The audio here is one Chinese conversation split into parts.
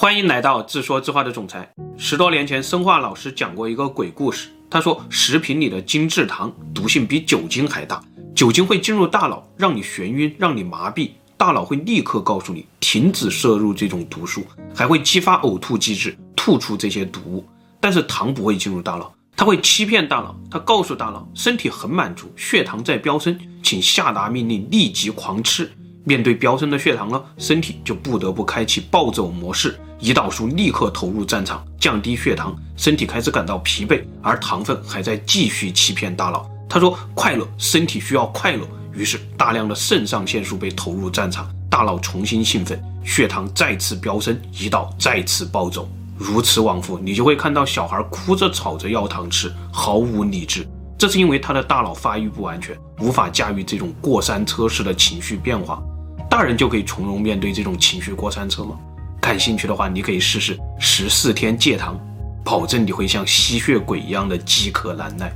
欢迎来到自说自话的总裁。十多年前，生化老师讲过一个鬼故事。他说，食品里的精制糖毒性比酒精还大，酒精会进入大脑，让你眩晕，让你麻痹，大脑会立刻告诉你停止摄入这种毒素，还会激发呕吐机制，吐出这些毒物。但是糖不会进入大脑，它会欺骗大脑，它告诉大脑，身体很满足，血糖在飙升，请下达命令，立即狂吃。面对飙升的血糖呢，身体就不得不开启暴走模式，胰岛素立刻投入战场，降低血糖，身体开始感到疲惫，而糖分还在继续欺骗大脑。他说：“快乐，身体需要快乐。”于是大量的肾上腺素被投入战场，大脑重新兴奋，血糖再次飙升，胰岛再次暴走，如此往复，你就会看到小孩哭着吵着要糖吃，毫无理智。这是因为他的大脑发育不完全，无法驾驭这种过山车式的情绪变化。大人就可以从容面对这种情绪过山车吗？感兴趣的话，你可以试试十四天戒糖，保证你会像吸血鬼一样的饥渴难耐。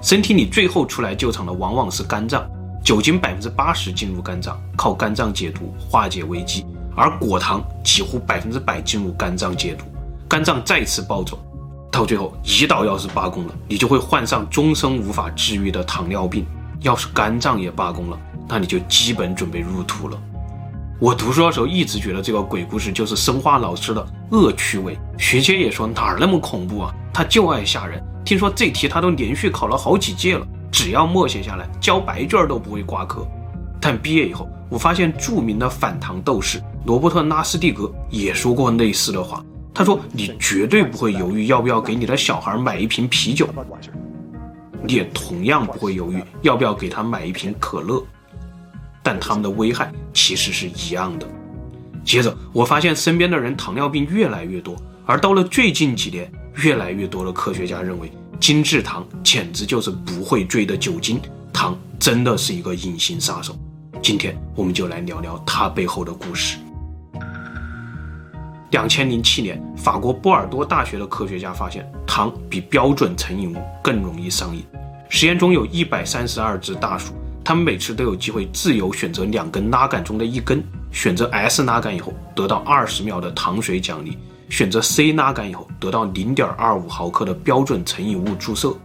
身体里最后出来救场的往往是肝脏，酒精百分之八十进入肝脏，靠肝脏解毒化解危机；而果糖几乎百分之百进入肝脏解毒，肝脏再次暴走，到最后胰岛要是罢工了，你就会患上终生无法治愈的糖尿病；要是肝脏也罢工了，那你就基本准备入土了。我读书的时候一直觉得这个鬼故事就是生化老师的恶趣味。学姐也说哪儿那么恐怖啊，他就爱吓人。听说这题他都连续考了好几届了，只要默写下来，交白卷都不会挂科。但毕业以后，我发现著名的反唐斗士罗伯特·拉斯蒂格也说过类似的话。他说：“你绝对不会犹豫要不要给你的小孩买一瓶啤酒，你也同样不会犹豫要不要给他买一瓶可乐。”但它们的危害其实是一样的。接着，我发现身边的人糖尿病越来越多，而到了最近几年，越来越多的科学家认为，精制糖简直就是不会醉的酒精，糖真的是一个隐形杀手。今天，我们就来聊聊它背后的故事。两千零七年，法国波尔多大学的科学家发现，糖比标准成瘾物更容易上瘾。实验中有一百三十二只大鼠。他们每次都有机会自由选择两根拉杆中的一根，选择 S 拉杆以后得到二十秒的糖水奖励，选择 C 拉杆以后得到零点二五毫克的标准成瘾物注射。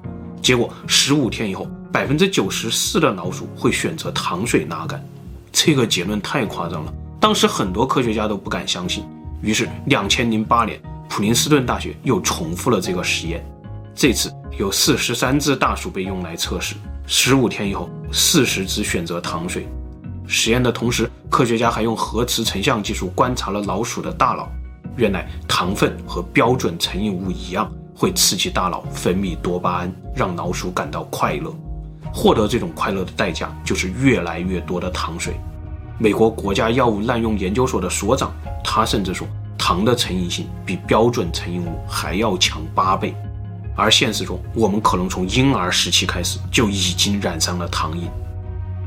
结果十五天以后，百分之九十四的老鼠会选择糖水拉杆。这个结论太夸张了，当时很多科学家都不敢相信。于是两千零八年，普林斯顿大学又重复了这个实验，这次有四十三只大鼠被用来测试。十五天以后，四十只选择糖水。实验的同时，科学家还用核磁成像技术观察了老鼠的大脑。原来，糖分和标准成瘾物一样，会刺激大脑分泌多巴胺，让老鼠感到快乐。获得这种快乐的代价就是越来越多的糖水。美国国家药物滥用研究所的所长，他甚至说，糖的成瘾性比标准成瘾物还要强八倍。而现实中，我们可能从婴儿时期开始就已经染上了糖瘾。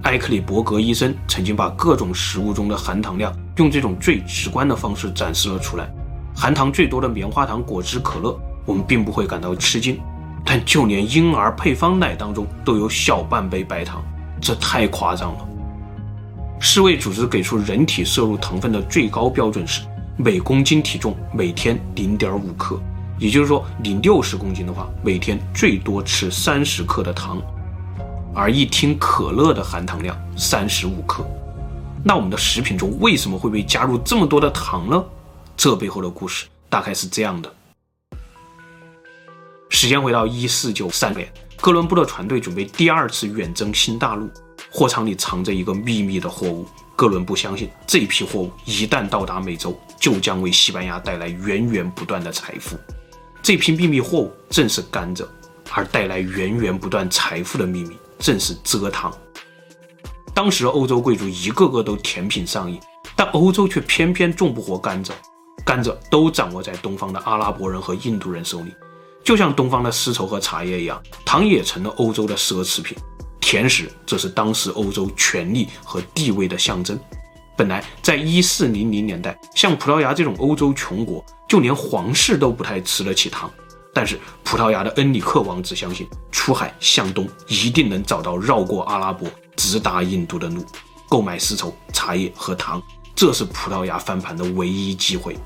埃克里伯格医生曾经把各种食物中的含糖量用这种最直观的方式展示了出来。含糖最多的棉花糖果汁可乐，我们并不会感到吃惊，但就连婴儿配方奶当中都有小半杯白糖，这太夸张了。世卫组织给出人体摄入糖分的最高标准是每公斤体重每天零点五克。也就是说，你六十公斤的话，每天最多吃三十克的糖，而一听可乐的含糖量三十五克，那我们的食品中为什么会被加入这么多的糖呢？这背后的故事大概是这样的：时间回到一四九三年，哥伦布的船队准备第二次远征新大陆，货舱里藏着一个秘密的货物。哥伦布相信，这批货物一旦到达美洲，就将为西班牙带来源源不断的财富。这批秘密货物正是甘蔗，而带来源源不断财富的秘密正是蔗糖。当时欧洲贵族一个个都甜品上瘾，但欧洲却偏偏种不活甘蔗，甘蔗都掌握在东方的阿拉伯人和印度人手里。就像东方的丝绸和茶叶一样，糖也成了欧洲的奢侈品。甜食这是当时欧洲权力和地位的象征。本来在一四零零年代，像葡萄牙这种欧洲穷国，就连皇室都不太吃得起糖。但是葡萄牙的恩里克王子相信，出海向东一定能找到绕过阿拉伯、直达印度的路，购买丝绸、茶叶和糖，这是葡萄牙翻盘的唯一机会。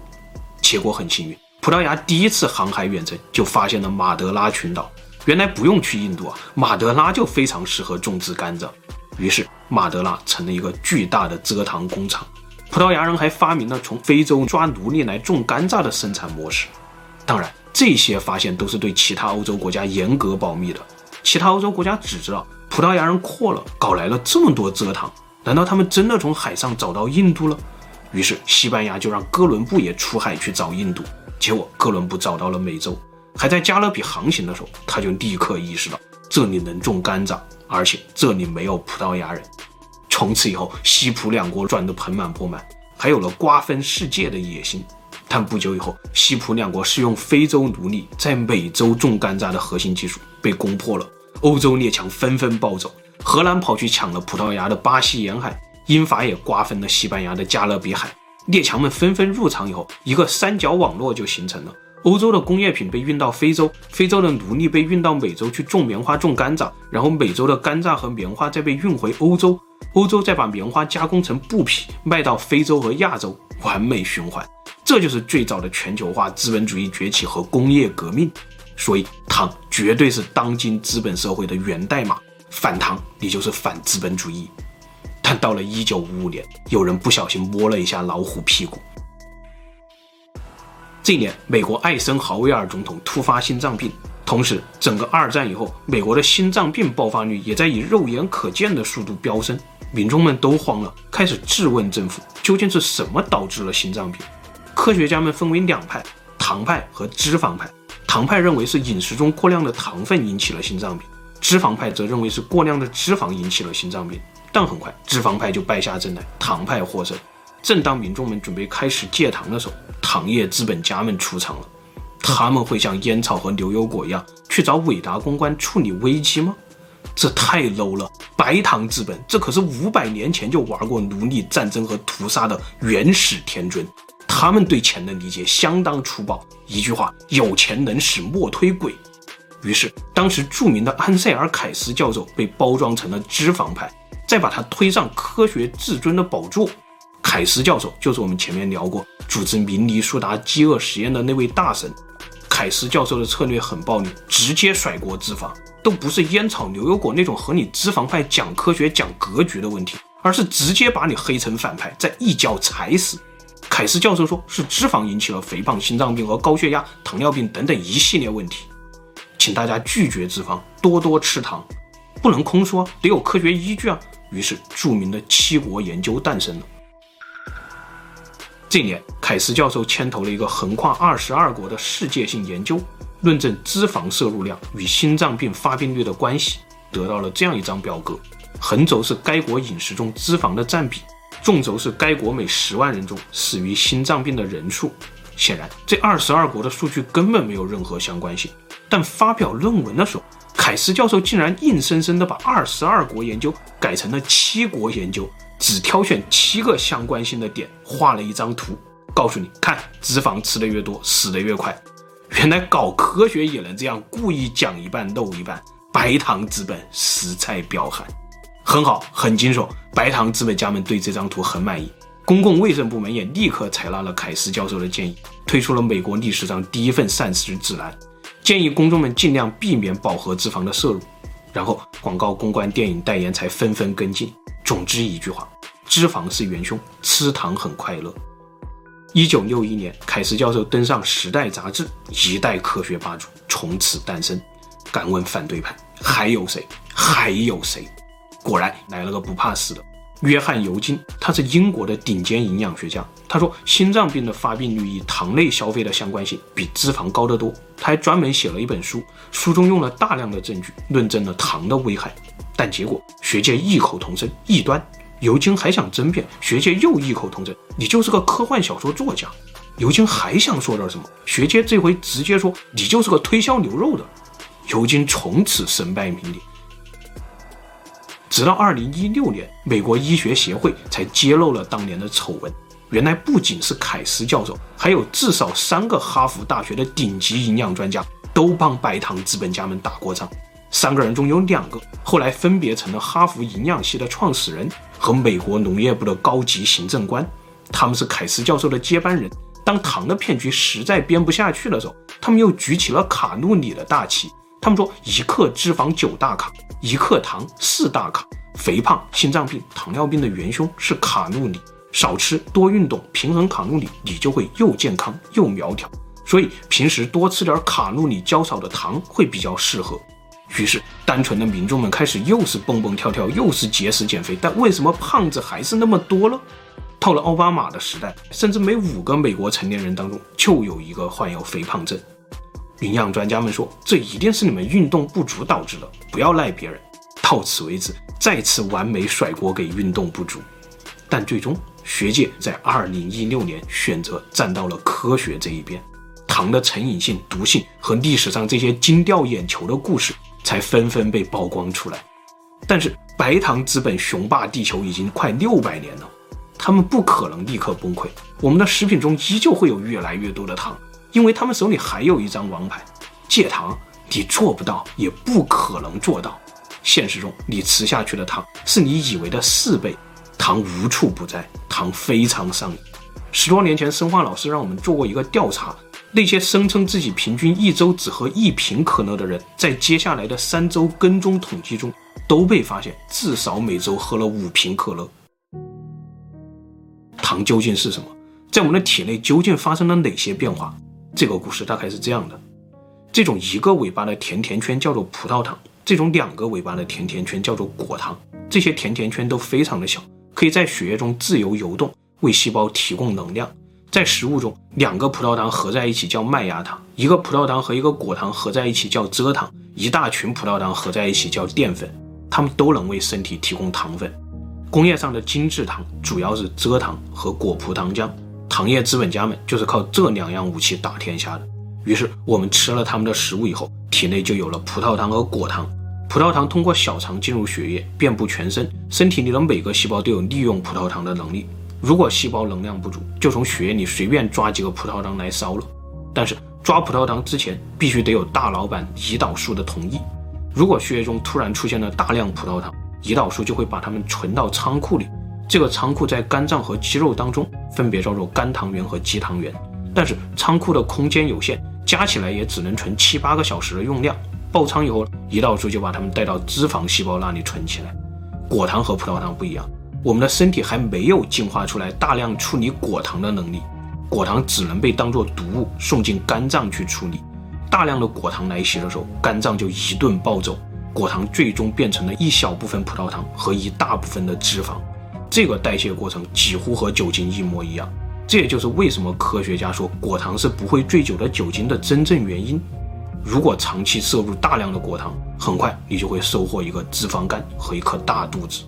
结果很幸运，葡萄牙第一次航海远征就发现了马德拉群岛。原来不用去印度啊，马德拉就非常适合种植甘蔗。于是马德拉成了一个巨大的蔗糖工厂。葡萄牙人还发明了从非洲抓奴隶来种甘蔗的生产模式。当然，这些发现都是对其他欧洲国家严格保密的。其他欧洲国家只知道葡萄牙人扩了，搞来了这么多蔗糖。难道他们真的从海上找到印度了？于是西班牙就让哥伦布也出海去找印度。结果哥伦布找到了美洲。还在加勒比航行的时候，他就立刻意识到这里能种甘蔗，而且这里没有葡萄牙人。从此以后，西葡两国赚得盆满钵满，还有了瓜分世界的野心。但不久以后，西葡两国使用非洲奴隶在美洲种甘蔗的核心技术被攻破了，欧洲列强纷纷暴走，荷兰跑去抢了葡萄牙的巴西沿海，英法也瓜分了西班牙的加勒比海。列强们纷纷入场以后，一个三角网络就形成了。欧洲的工业品被运到非洲，非洲的奴隶被运到美洲去种棉花、种甘蔗，然后美洲的甘蔗和棉花再被运回欧洲，欧洲再把棉花加工成布匹卖到非洲和亚洲，完美循环。这就是最早的全球化资本主义崛起和工业革命。所以，糖绝对是当今资本社会的源代码，反糖你就是反资本主义。但到了一九五五年，有人不小心摸了一下老虎屁股。这一年，美国艾森豪威尔总统突发心脏病，同时，整个二战以后，美国的心脏病爆发率也在以肉眼可见的速度飙升，民众们都慌了，开始质问政府究竟是什么导致了心脏病。科学家们分为两派：糖派和脂肪派。糖派认为是饮食中过量的糖分引起了心脏病，脂肪派则认为是过量的脂肪引起了心脏病。但很快，脂肪派就败下阵来，糖派获胜。正当民众们准备开始戒糖的时候，糖业资本家们出场了。他们会像烟草和牛油果一样去找伟达公关处理危机吗？这太 low 了！白糖资本，这可是五百年前就玩过奴隶战争和屠杀的原始天尊。他们对钱的理解相当粗暴，一句话：有钱能使磨推鬼。于是，当时著名的安塞尔凯斯教授被包装成了脂肪派，再把他推上科学至尊的宝座。凯斯教授就是我们前面聊过组织明尼苏达饥饿实验的那位大神。凯斯教授的策略很暴力，直接甩锅脂肪，都不是烟草、牛油果那种和你脂肪派讲科学、讲格局的问题，而是直接把你黑成反派，再一脚踩死。凯斯教授说是脂肪引起了肥胖、心脏病和高血压、糖尿病等等一系列问题，请大家拒绝脂肪，多多吃糖，不能空说，得有科学依据啊。于是著名的七国研究诞生了。这年，凯斯教授牵头了一个横跨二十二国的世界性研究，论证脂肪摄入量与心脏病发病率的关系，得到了这样一张表格：横轴是该国饮食中脂肪的占比，纵轴是该国每十万人中死于心脏病的人数。显然，这二十二国的数据根本没有任何相关性。但发表论文的时候，凯斯教授竟然硬生生地把二十二国研究改成了七国研究。只挑选七个相关性的点，画了一张图，告诉你看，脂肪吃的越多，死的越快。原来搞科学也能这样，故意讲一半漏一半。白糖资本实在彪悍，很好，很惊悚。白糖资本家们对这张图很满意，公共卫生部门也立刻采纳了凯斯教授的建议，推出了美国历史上第一份膳食指南，建议公众们尽量避免饱和脂肪的摄入。然后广告公关、电影代言才纷纷跟进。总之一句话，脂肪是元凶，吃糖很快乐。一九六一年，凯斯教授登上《时代》杂志，一代科学霸主从此诞生。敢问反对派还有谁？还有谁？果然来了个不怕死的。约翰·尤金，他是英国的顶尖营养学家。他说，心脏病的发病率与糖类消费的相关性比脂肪高得多。他还专门写了一本书，书中用了大量的证据论证了糖的危害。但结果学界异口同声，异端。尤金还想争辩，学界又异口同声，你就是个科幻小说作家。尤金还想说点什么，学界这回直接说，你就是个推销牛肉的。尤金从此身败名裂。直到二零一六年，美国医学协会才揭露了当年的丑闻。原来不仅是凯斯教授，还有至少三个哈佛大学的顶级营养专家都帮白糖资本家们打过仗。三个人中有两个后来分别成了哈佛营养系的创始人和美国农业部的高级行政官。他们是凯斯教授的接班人，当糖的骗局实在编不下去的时候，他们又举起了卡路里的大旗。他们说，一克脂肪九大卡，一克糖四大卡。肥胖、心脏病、糖尿病的元凶是卡路里。少吃多运动，平衡卡路里，你就会又健康又苗条。所以平时多吃点卡路里较少的糖会比较适合。于是，单纯的民众们开始又是蹦蹦跳跳，又是节食减肥，但为什么胖子还是那么多了？到了奥巴马的时代，甚至每五个美国成年人当中就有一个患有肥胖症。营养专家们说，这一定是你们运动不足导致的，不要赖别人。到此为止，再次完美甩锅给运动不足。但最终，学界在2016年选择站到了科学这一边，糖的成瘾性、毒性和历史上这些惊掉眼球的故事才纷纷被曝光出来。但是，白糖资本雄霸地球已经快六百年了。他们不可能立刻崩溃，我们的食品中依旧会有越来越多的糖，因为他们手里还有一张王牌：戒糖。你做不到，也不可能做到。现实中，你吃下去的糖是你以为的四倍，糖无处不在，糖非常上瘾。十多年前，生化老师让我们做过一个调查，那些声称自己平均一周只喝一瓶可乐的人，在接下来的三周跟踪统计中，都被发现至少每周喝了五瓶可乐。糖究竟是什么？在我们的体内究竟发生了哪些变化？这个故事大概是这样的：这种一个尾巴的甜甜圈叫做葡萄糖，这种两个尾巴的甜甜圈叫做果糖。这些甜甜圈都非常的小，可以在血液中自由游动，为细胞提供能量。在食物中，两个葡萄糖合在一起叫麦芽糖，一个葡萄糖和一个果糖合在一起叫蔗糖，一大群葡萄糖合在一起叫淀粉。它们都能为身体提供糖分。工业上的精制糖主要是蔗糖和果葡糖浆，糖业资本家们就是靠这两样武器打天下的。于是我们吃了他们的食物以后，体内就有了葡萄糖和果糖。葡萄糖通过小肠进入血液，遍布全身，身体里的每个细胞都有利用葡萄糖的能力。如果细胞能量不足，就从血液里随便抓几个葡萄糖来烧了。但是抓葡萄糖之前，必须得有大老板胰岛素的同意。如果血液中突然出现了大量葡萄糖，胰岛素就会把它们存到仓库里，这个仓库在肝脏和肌肉当中分别叫做肝糖原和肌糖原。但是仓库的空间有限，加起来也只能存七八个小时的用量。爆仓以后，胰岛素就把它们带到脂肪细胞那里存起来。果糖和葡萄糖不一样，我们的身体还没有进化出来大量处理果糖的能力，果糖只能被当作毒物送进肝脏去处理。大量的果糖来袭的时候，肝脏就一顿暴走。果糖最终变成了一小部分葡萄糖和一大部分的脂肪，这个代谢过程几乎和酒精一模一样。这也就是为什么科学家说果糖是不会醉酒的酒精的真正原因。如果长期摄入大量的果糖，很快你就会收获一个脂肪肝和一颗大肚子。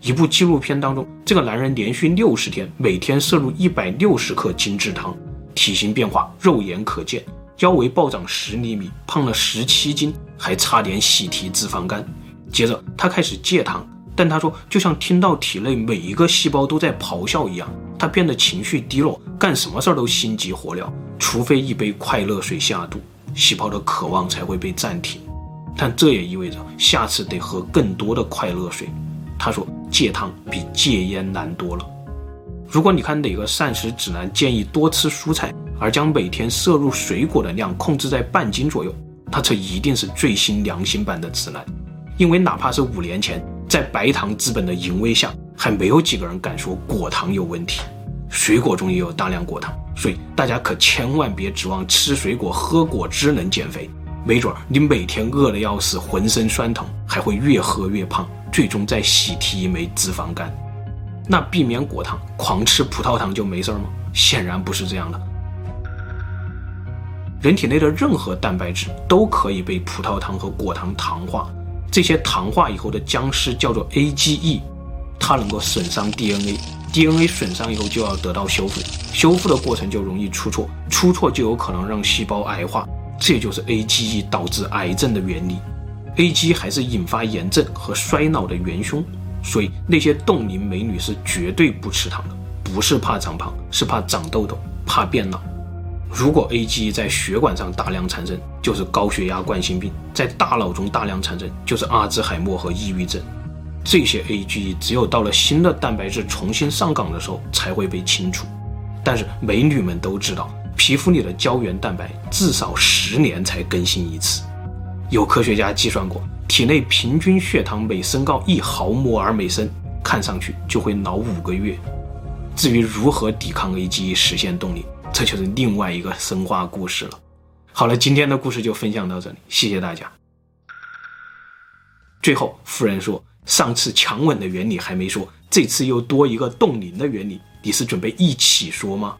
一部纪录片当中，这个男人连续六十天每天摄入一百六十克精制糖，体型变化肉眼可见。腰围暴涨十厘米，胖了十七斤，还差点喜提脂肪肝。接着他开始戒糖，但他说就像听到体内每一个细胞都在咆哮一样，他变得情绪低落，干什么事儿都心急火燎，除非一杯快乐水下肚，细胞的渴望才会被暂停。但这也意味着下次得喝更多的快乐水。他说戒糖比戒烟难多了。如果你看哪个膳食指南建议多吃蔬菜，而将每天摄入水果的量控制在半斤左右，它这一定是最新良心版的指南。因为哪怕是五年前，在白糖资本的淫威下，还没有几个人敢说果糖有问题。水果中也有大量果糖，所以大家可千万别指望吃水果、喝果汁能减肥。没准你每天饿得要死，浑身酸疼，还会越喝越胖，最终再喜提一枚脂肪肝。那避免果糖，狂吃葡萄糖就没事吗？显然不是这样的。人体内的任何蛋白质都可以被葡萄糖和果糖糖化，这些糖化以后的僵尸叫做 AGE，它能够损伤 DNA，DNA 损伤以后就要得到修复，修复的过程就容易出错，出错就有可能让细胞癌化，这就是 AGE 导致癌症的原理。AGE 还是引发炎症和衰老的元凶，所以那些冻龄美女是绝对不吃糖的，不是怕长胖，是怕长痘痘，怕变老。如果 AGE 在血管上大量产生，就是高血压、冠心病；在大脑中大量产生，就是阿兹海默和抑郁症。这些 AGE 只有到了新的蛋白质重新上岗的时候才会被清除。但是美女们都知道，皮肤里的胶原蛋白至少十年才更新一次。有科学家计算过，体内平均血糖每升高一毫摩尔每升，看上去就会老五个月。至于如何抵抗 AGE 实现动力，这就是另外一个神话故事了。好了，今天的故事就分享到这里，谢谢大家。最后，夫人说，上次强吻的原理还没说，这次又多一个冻龄的原理，你是准备一起说吗？